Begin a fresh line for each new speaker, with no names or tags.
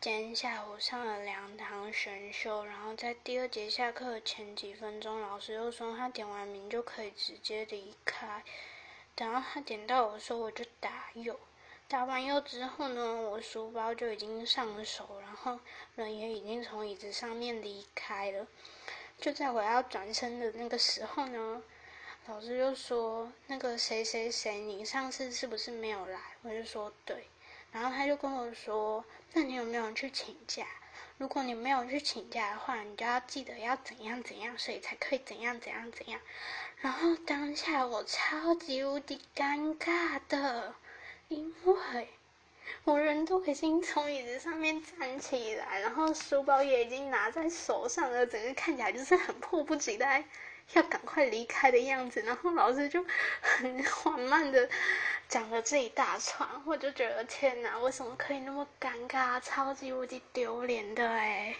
今天下午上了两堂选修，然后在第二节下课前几分钟，老师又说他点完名就可以直接离开。等到他点到我的时候，我就打右。打完右之后呢，我书包就已经上了手，然后人也已经从椅子上面离开了。就在我要转身的那个时候呢，老师就说：“那个谁谁谁，你上次是不是没有来？”我就说：“对。”然后他就跟我说：“那你有没有去请假？如果你没有去请假的话，你就要记得要怎样怎样，所以才可以怎样怎样怎样。”然后当下我超级无敌尴尬的，因为我人都已经从椅子上面站起来，然后书包也已经拿在手上了，整个看起来就是很迫不及待要赶快离开的样子。然后老师就很缓慢的。讲了这一大串，我就觉得天哪，为什么可以那么尴尬，超级无敌丢脸的哎！